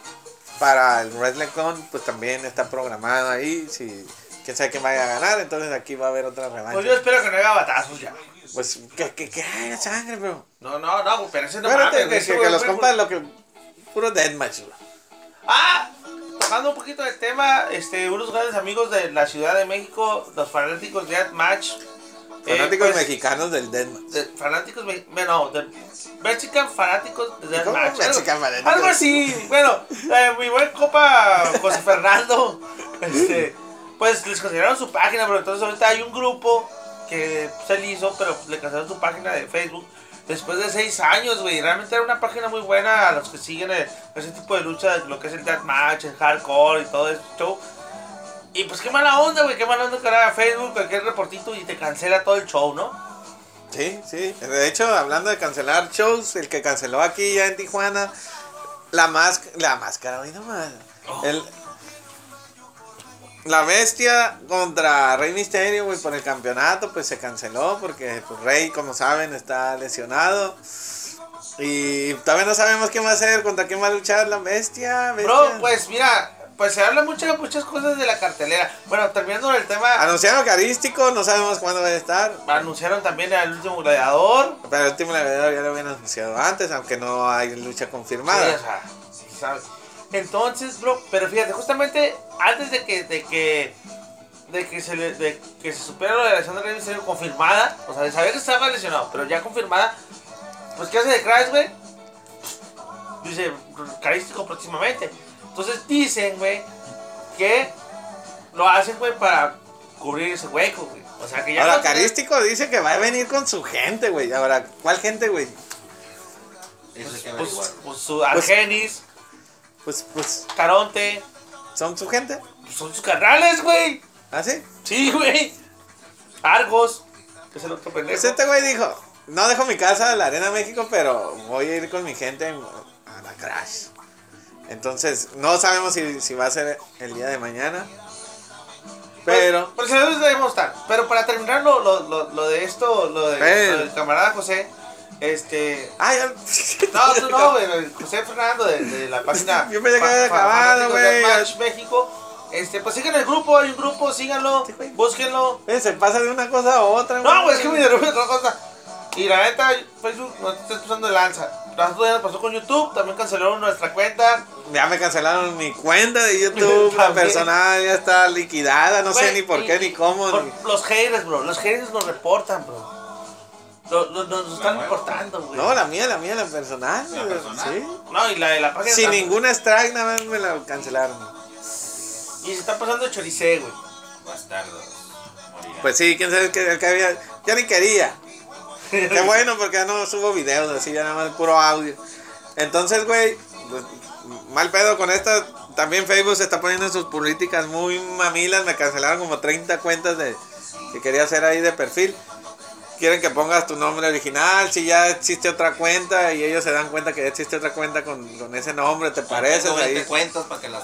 para el WrestleCon, pues también está programado ahí. Si quién sabe quién vaya a ganar, entonces aquí va a haber otra revancha. Pues yo espero que no haya batazos ya. Pues que, que, que haya sangre, bro. No, no, no, pero ese no Espérate, mames, que, que- que los compas lo que. Puro deathmatch, bro. Ah, tocando un poquito del tema, este, unos grandes amigos de la Ciudad de México, los fanáticos de Match. Fanáticos mexicanos del deathmatch. fanáticos, me- no, de Mexican fanáticos de ¿Cómo Deathmatch. algo- Mexican fanáticos? Algo así. Bueno, eh, mi buen copa José Fernando, este, pues les cancelaron su página, pero entonces ahorita hay un grupo que se le hizo, pero le cancelaron su página de Facebook. Después de seis años, güey, realmente era una página muy buena a los que siguen eh, ese tipo de lucha, lo que es el deathmatch, el hardcore y todo eso show. Y pues qué mala onda, güey, qué mala onda que ahora Facebook, cualquier reportito y te cancela todo el show, ¿no? Sí, sí. De hecho, hablando de cancelar shows, el que canceló aquí ya en Tijuana, la máscara, la máscara, hoy nomás. El, la bestia contra Rey Misterio, güey, por el campeonato, pues se canceló porque pues, Rey, como saben, está lesionado. Y todavía no sabemos qué va a hacer, contra quién va a luchar la bestia. bestia. Bro, pues mira, pues se habla muchas muchas cosas de la cartelera. Bueno, terminando el tema, Anunciaron carístico, no sabemos cuándo va a estar. anunciaron también al último gladiador. Pero el último gladiador ya lo habían anunciado antes, aunque no hay lucha confirmada. Sí, o sea, ¿sabes? Entonces, bro, pero fíjate, justamente antes de que, de que, de que se le, de que se supiera la lesión de Rey Mysterio confirmada, o sea, de saber que estaba lesionado, pero ya confirmada, pues ¿qué hace de Crash, güey? Dice, carístico próximamente. Entonces dicen, güey, que lo hacen, güey, para cubrir ese hueco, güey. O sea, que ya Ahora, no- Carístico dice que va a venir con su gente, güey. Ahora, ¿cuál gente, güey? Eso hay que Pues, averiguar. pues su Argenis, Pues, pues, Caronte, ¿son su gente? pues, son sus carnales, güey. ¿Ah, sí? Sí, güey. Argos, que es el otro pendejo. Pues este güey dijo, no dejo mi casa, la Arena México, pero voy a ir con mi gente en- a la Crash. Entonces, no sabemos si, si va a ser el día de mañana. Pero, Pero, pero debemos estar. Pero para terminar lo, lo, lo, lo de esto, lo, de, Pero- lo del camarada José, este. ya. No, tú no, güey. José Fernando de, de la página. Yo había Fa- acabado, güey. Match México. Este, pues sigan el grupo, hay un grupo, síganlo, Sí, búsquenlo. Se pasa de una cosa a otra, No, güey, es que me interrumpe otra cosa. Y la neta, Facebook no te estás pasando de lanza. Nosotros ya nos pasó con YouTube, también cancelaron nuestra cuenta. Ya me cancelaron mi cuenta de YouTube, la personal ya está liquidada, no sé ni por y- qué ni cómo. por- ni- Los haters, bro, los haters nos reportan, bro. Lo- lo- nos están La reportando, güey. No, la mía, la mía, la personal. ¿La personal? Sí. No, y la de la página. Sin también. ningún strike, nada más me la cancelaron. Y se está pasando choricé, güey. Bastardos. morirán. Pues sí, quién sabe qué había. Ya ni quería. Qué bueno, porque ya no subo videos así, ya nada más puro audio. Entonces, güey, pues, mal pedo con esta. También Facebook se está poniendo en sus políticas muy mamilas. Me cancelaron como 30 cuentas de que quería hacer ahí de perfil. Quieren que pongas tu nombre original, si ya existe otra cuenta y ellos se dan cuenta que ya existe otra cuenta con, con ese nombre, te pareces Tengo 20 ahí, cuentas para que las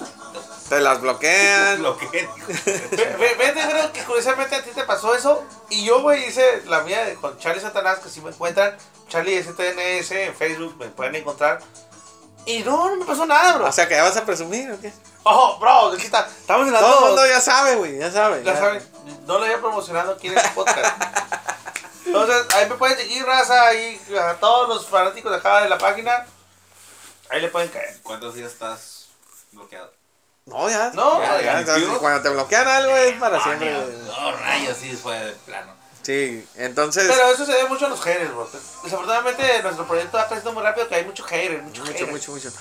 te las bloquean. ve- Vete, creo que curiosamente a ti te pasó eso. Y yo, güey, hice la mía de- con Charlie Satanás, que si me encuentran. Charlie STNS en Facebook, me pueden encontrar. Y no, no me pasó nada, bro. O sea, que ya vas a presumir, ¿o qué? Ojo, bro, aquí está. Estamos en la Todo el mundo ya sabe, güey, ya sabe. Ya saben, no lo había promocionado aquí en el podcast. Entonces, ahí me pueden seguir, raza, ahí a todos los fanáticos de acá de la página. Ahí le pueden caer. ¿Cuántos días estás bloqueado? No, ya. No, ya, ya, ya, cuando te bloquean algo es para siempre. Rayos, güey. No, rayos, sí, fue de plano. Sí, entonces. Pero eso se debe mucho a los haters, bro. Desafortunadamente, nuestro proyecto va creciendo muy rápido que hay mucho hater, mucho, Mucho, hater. mucho, mucho.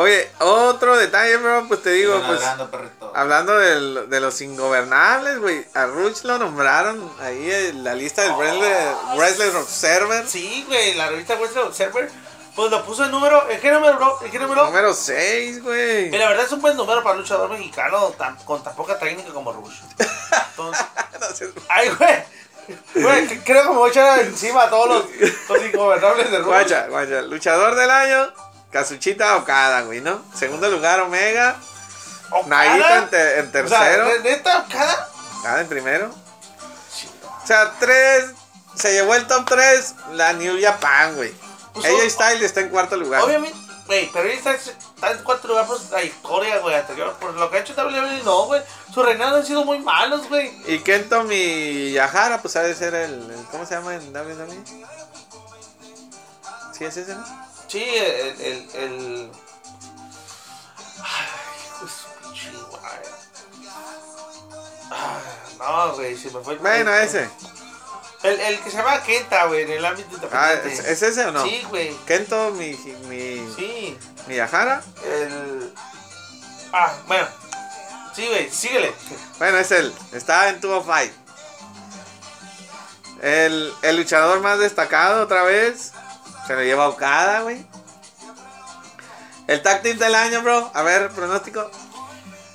Oye, otro detalle, bro, pues te digo, pues. perrito. Hablando de los ingobernables, güey. A Ruch lo nombraron ahí en la lista del Wrestler, Wrestler Observer. Sí, güey, la revista Wrestling Observer, pues lo puso en número. ¿En qué número, bro? ¿En qué número? Número 6, güey. Que la verdad es un buen número para un luchador mexicano tan- con tan poca técnica como Rush. Entonces, No ay, güey. Creo que me voy a echar encima a todos los, los ingobernables de Rush. Guacha, guacha. Luchador del año, Kazuchita Okada, güey, ¿no? Segundo lugar, Omega. Naita en, te- en O sea, tercero. ¿ne- neta, Okada. Okada en primero. sea, tres. Se llevó el top 3 la New Japan, güey. Pues, AJ o- Styles está en cuarto lugar. Obviamente, güey, pero ella está, está en cuarto lugar por su trayectoria, güey, anterior. Por lo que ha hecho WWE, no, güey. Sus reinados han sido muy malos, güey. Y Kento Miyahara, pues ha de ser el, el- ¿Cómo se llama en WWE? ¿Sí es ese, no? Sí, el. el, el... Ay, madre. Ah, No, güey, se me fue. Bueno, el- ese. El, el que se llama Kenta, güey, en el ámbito Ah, independiente. ¿es, es ese o no? Sí, güey. Kento mi, mi, Sí. Miyahara. El. Ah, bueno. Sí, güey, síguele. Bueno, es él. Está en 205. El, el luchador más destacado otra vez. Se lo lleva Okada, güey. El tag team del año, bro. A ver, pronóstico.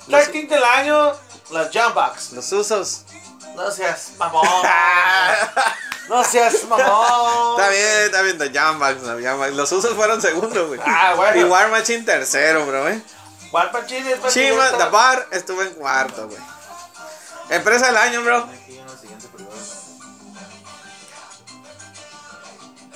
Los, Tag Team del año, las Jumbucks. los usos. No seas mamón. no seas mamón. Está bien, está bien. The Young Bucks. Los usos fueron segundos, güey. Ah, bueno. Y War Machine tercero, bro, eh. War Machine es Chima, The Bar estuvo en cuarto, güey. Empresa del año, bro.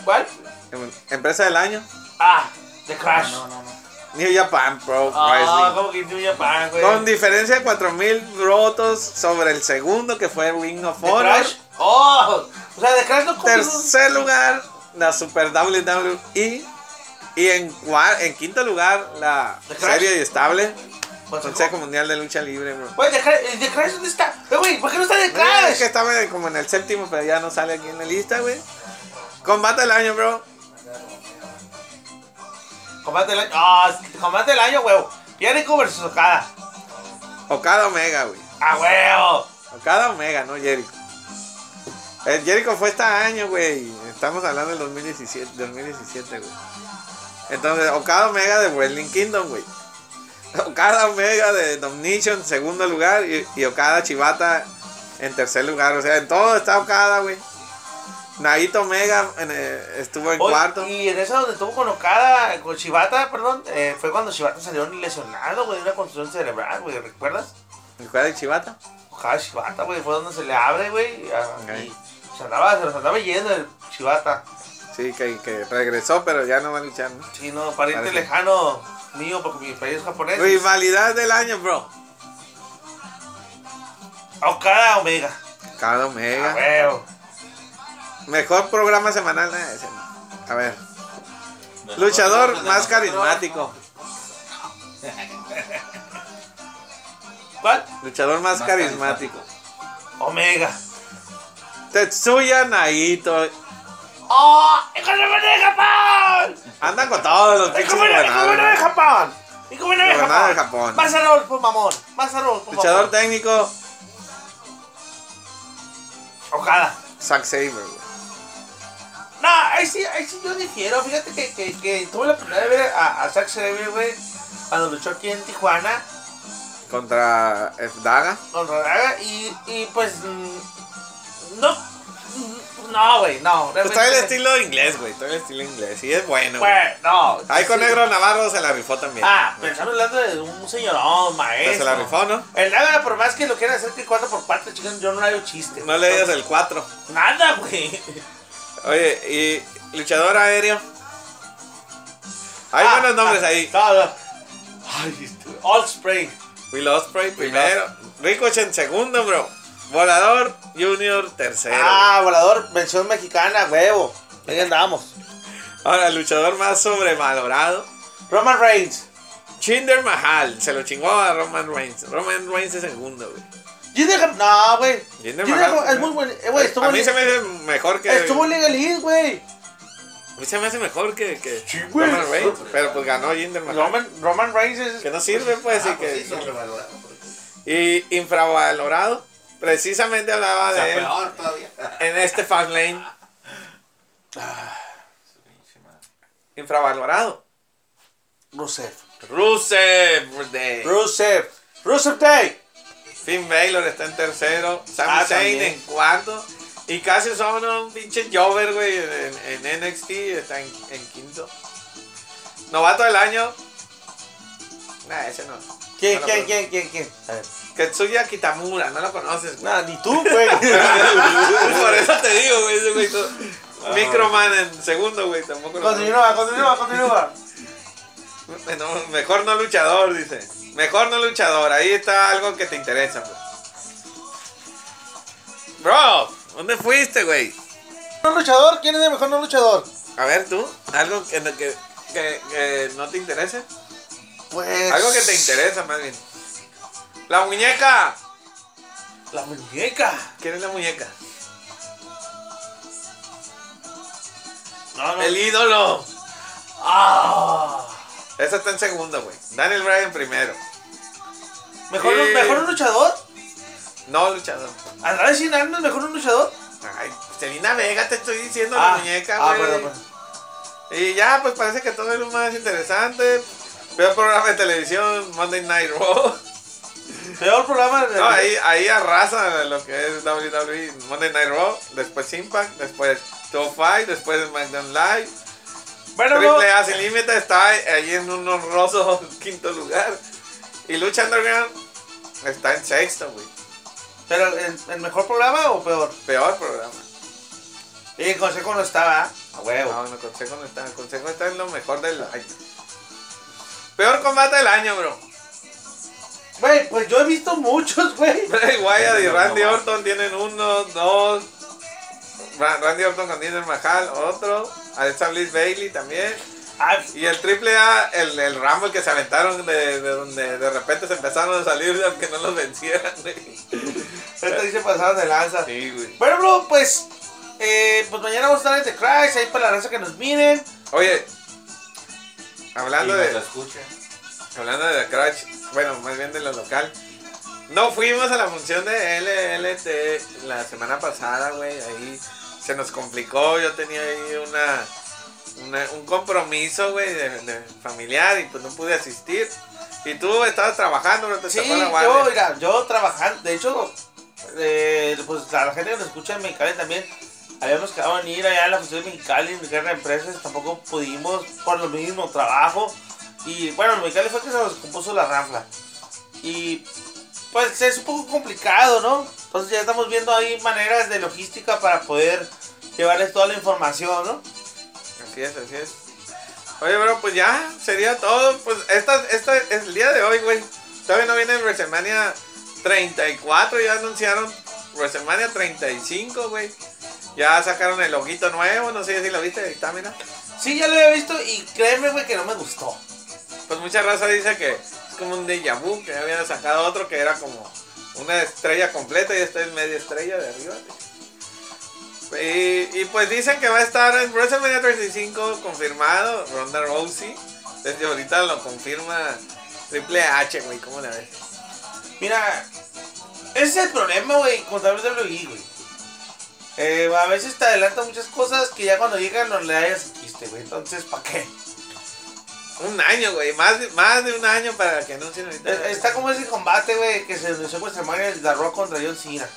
¿Cuál? Em- Empresa del año. Ah, The Crash. No, no, no. New Japan Pro Ah, Wrestling. como que New Japan, güey. Con diferencia de 4000 votos sobre el segundo, que fue Ring of The Honor. Crash. Oh, o sea, The Crash no Tercer lugar, la Super WWE. Y en, cua- en quinto lugar, la The Crash. serie estable. Consejo. Mundial de Lucha Libre, bro. Güey, The Crash, ¿The Crash dónde está? Eh, Güey, ¿por qué no está The Crash? Es que estaba como en el séptimo, pero ya no sale aquí en la lista, güey. Combate del año, bro. Combate del año. Ah, combate del año, huevo. Jericho versus Okada. Okada Omega, güey. Ah, huevo. Okada Omega, no Jericho. El Jericho fue este año, güey. Estamos hablando del 2017, 2017, güey. Entonces, Okada Omega de Wrestling Kingdom, güey. Okada Omega de Domination, segundo lugar. Y, y Okada Chivata en tercer lugar. O sea, en todo está Okada, güey. Naito Omega en, eh, estuvo en Oye, cuarto. Y en esa donde estuvo con Okada, con Shibata, perdón, eh, fue cuando Shibata salió lesionado, güey, de una contusión cerebral, güey, ¿recuerdas? ¿Okada de Chivata? Okada Shibata, güey, fue donde se le abre, güey, a- Ok. y se andaba, se los andaba yendo el Shibata. Sí, que, que regresó, pero ya no va a luchar, ¿no? Sí, no, pariente Parece. lejano mío, porque mi país es japonés. Rivalidad del año, bro. Okada Omega. Okada Ah, Omega. huevo. Mejor programa semanal, eh, no. A ver. Luchador más carismático. ¿Cuál? Luchador más Más carismático. Omega. Tetsuya Naito. ¡Oh! ¡El gobernador de Japón! Andan con todos los ¡El pinches gobernador el gobernador de gobernadores. Japón! ¡El gobernador de Gobernador de Japón! Japón. Más a por mamón. Más a por Luchador técnico, Okada. Zack Saber. güey. No, ahí sí, ahí sí yo difiero. Fíjate que, que, que tuve la oportunidad de ver a, a Zack Sabre, güey, cuando luchó aquí en Tijuana Contra F. Daga. con Radaga y, y pues. mm, No. No, güey, no. Pues trae el estilo inglés, güey. Trae el estilo inglés. Y es bueno. güey. No. Ahí con sí. Negro Navarro se la rifó también. Ah, pero estamos hablando de un señorón, maestro. se la rifó, ¿no? El Daga, por más que lo quieran hacer que 4 por 4 chicos, yo no le hago chiste. No le digas el 4. Nada, güey. Oye, y luchador aéreo. Hay Ah, buenos nombres ah, ahí. no. Ay, este, All Spray. Will Ospreay primero. Ricochet en segundo, bro. Volador Junior tercero. Ah, volador, mención mexicana, huevo. Ahí andamos. Ahora, el luchador más sobrevalorado. Roman Reigns. Chinder Mahal. Se lo chingó a Roman Reigns. Roman Reigns es segundo, güey. Mahal- No, güey. Mahal es muy buen. eh, güey, estuvo a mí se me hace mejor que. Estuvo en Legal East, güey. A mí se me hace mejor que, que Sí, güey. Roman Reigns. Pero pues ganó Jinder Mahal. Roman, Roman Reigns es. Que no sirve, pues. Ah, y pues que, sí, y infravalorado. Precisamente hablaba O sea, de él peor todavía. en este Fast Lane. Madre. Infravalorado. Rusev. Rusev Day. Rusev. Rusev Day. Finn Baylor está en tercero. Sami Ah, en cuarto. Y casi son un pinche Jover, güey, en, en NXT. Está en, en quinto. Novato del año. Nah, ese no. ¿Quién, No quién, quién, quién, quién? A ver. Ketsuya Kitamura, no lo conoces, güey. Nah, ni tú, güey. Por eso te digo, güey, ese güey. todo- Microman en segundo, güey, tampoco lo continúa, continúa, continúa. Mejor no luchador, dice. Mejor no luchador, ahí está algo que te interesa. Bro, ¿dónde fuiste, güey? ¿No luchador? ¿Quién es el mejor no luchador? A ver, tú, algo que, que, que, que no te interese. Pues. Algo que te interesa, más bien. La muñeca. La muñeca. ¿Quién es la muñeca? No, no. El ídolo. Ah. Ese está en segundo, güey. Daniel Bryan primero. ¿Mejor, Eh. ¿Mejor un luchador? No luchador. ¿Andrade Cien años mejor un luchador? Ay, Selena Vega, te estoy diciendo Ah, la muñeca, ah, perdón, perdón. Y ya, pues parece que todo es lo más interesante. Veo programa de televisión, Monday Night Raw. Peor programa de. No, ahí, ahí arrasa lo que es WWE, Monday Night Raw, después Impact, después Top 5, después SmackDown Live. Bueno, Triple A Sin Límite está ahí en un honroso quinto lugar. Y Lucha Underground está en sexto, güey. pero ¿el, el mejor programa o peor? Peor programa. Y el consejo no estaba. A huevo. No, no, Consejo no está. Consejo está en lo mejor del año. Peor combate del año, bro. Güey, pues yo he visto muchos, güey. Bray Wyatt y Randy no. Orton tienen uno, dos. Ra- Randy Orton con Jinder Mahal, otro. Alexa Bliss Bailey también. Y el triple A, el, el Rumble que se aventaron de, de donde de repente se empezaron a salir aunque no los vencieran, güey. ahorita dice pasadas de lanza. Sí, güey. Bueno, bro, pues. Eh, pues mañana vamos a estar en The Crash, ahí para la raza que nos miren. Oye, hablando de, escucha. hablando de The Crash, bueno, más bien de lo local. No fuimos a la función de LLT la semana pasada, güey. Ahí se nos complicó. Yo tenía ahí una, una- un compromiso, güey, de, de familiar y pues no pude asistir. Y tú estabas trabajando, pero te Sí, la yo, mira, yo trabajando, de hecho, eh, pues a la gente que nos escucha en Mexicali también, habíamos quedado en ir allá a la función de Mexicali, en Mexicali Empresas, tampoco pudimos por lo mismo trabajo. Y bueno, en Mexicali fue que se nos compuso la ranfla. Y pues es un poco complicado, ¿no? Entonces ya estamos viendo ahí maneras de logística para poder llevarles toda la información, ¿no? Así es, así es. Oye, bro, pues ya, sería todo. Pues esta, esta es el día de hoy, güey. Todavía no viene WrestleMania 34, ya anunciaron WrestleMania 35, güey. Ya sacaron el loguito nuevo, no sé si lo viste, ahí está, mira. Sí, ya lo había visto y créeme, güey, que no me gustó. Pues mucha raza dice que es como un déjà vu, que habían sacado otro que era como una estrella completa y esta es media estrella de arriba. Y, y pues dicen que va a estar en WrestleMania 35 confirmado, Ronda Rousey. Desde ahorita lo confirma Triple H, güey, ¿cómo la ves? Mira, ese es el problema, güey, con WWE, güey. Eh, a veces te adelantan muchas cosas que ya cuando llegan no le hayas chiste, güey. Entonces, ¿para qué? Un año, güey, más de, más de un año para que anuncien ahorita. Eh, Está como ese combate, güey, que se anunció pues semana el The Rock contra John Cena.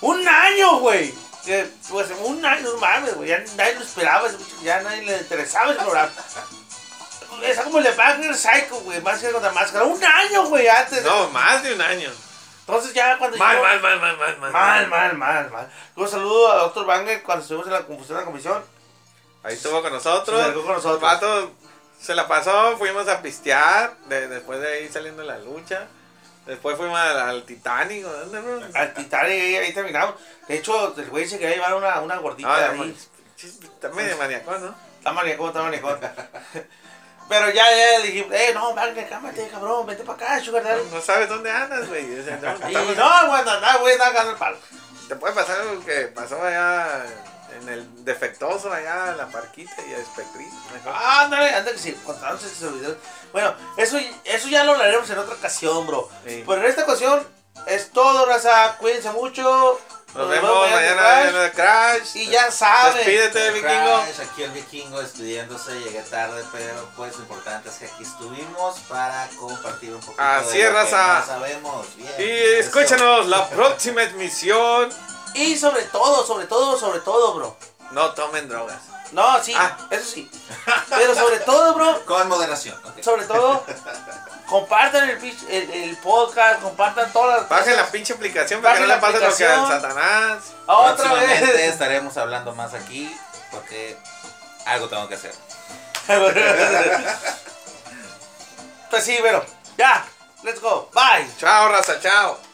¡Un año, güey! Que, pues un año, no mames, güey. Ya nadie lo esperaba, ya nadie le interesaba el programa. Está como el de Wagner Psycho, güey, máscara contra máscara. ¡Un año, güey! Antes. No, más de un año. Entonces ya cuando Mal, llegó- mal, mal, mal, mal, mal. Mal, mal, mal, mal. Un saludo a Dr. Banger cuando estuvimos en la confusión de la comisión. Ahí estuvo con nosotros. Se con nosotros. El vato se la pasó, fuimos a pistear, de- después de ahí saliendo de la lucha. Después fuimos al, al Titanic, ¿o ¿dónde, bro? Al Titanic ahí, ahí terminamos. De hecho, el güey se quería llevar una, una gordita Ah, ahí. Está medio maniacón, ¿no? Está maniacón, está maniacón. Pero ya, ya le dije, eh, no, Banger, cámate, cabrón, vete para acá, sugar daddy. No sabes dónde andas, güey. O sea, no, Y no, güey, no, güey, ganando el palo. Te puede pasar lo que pasó allá en el defectuoso, allá en la parquita y a Espectri. mejor. Ándale, ándale, que sí, contándose esos videos. Bueno, eso, eso ya lo hablaremos en otra ocasión, bro. Sí. Pero en esta ocasión es todo, raza. Cuídense mucho. Nos vemos mañana en el Crash. Y ya saben. Despídete, vikingo. Crash, Aquí el vikingo despidiéndose, llegué tarde, pero pues lo importante es que aquí estuvimos para compartir un poquito Así de es, lo que raza. no sabemos. Bien. Y Eso. escúchanos la próxima emisión. Y sobre todo, sobre todo, sobre todo, bro. No tomen drogas. No, sí, Ah. eso sí. Pero sobre todo, bro, Con moderación. sobre todo, Compartan el, el, el podcast, compartan todas las Bajen la pinche aplicación para que no la le pase lo que al. Satanás. Otra Próximamente vez. estaremos hablando más aquí porque algo tengo que hacer. pues sí, pero ya, let's go, bye. Chao, raza, chao.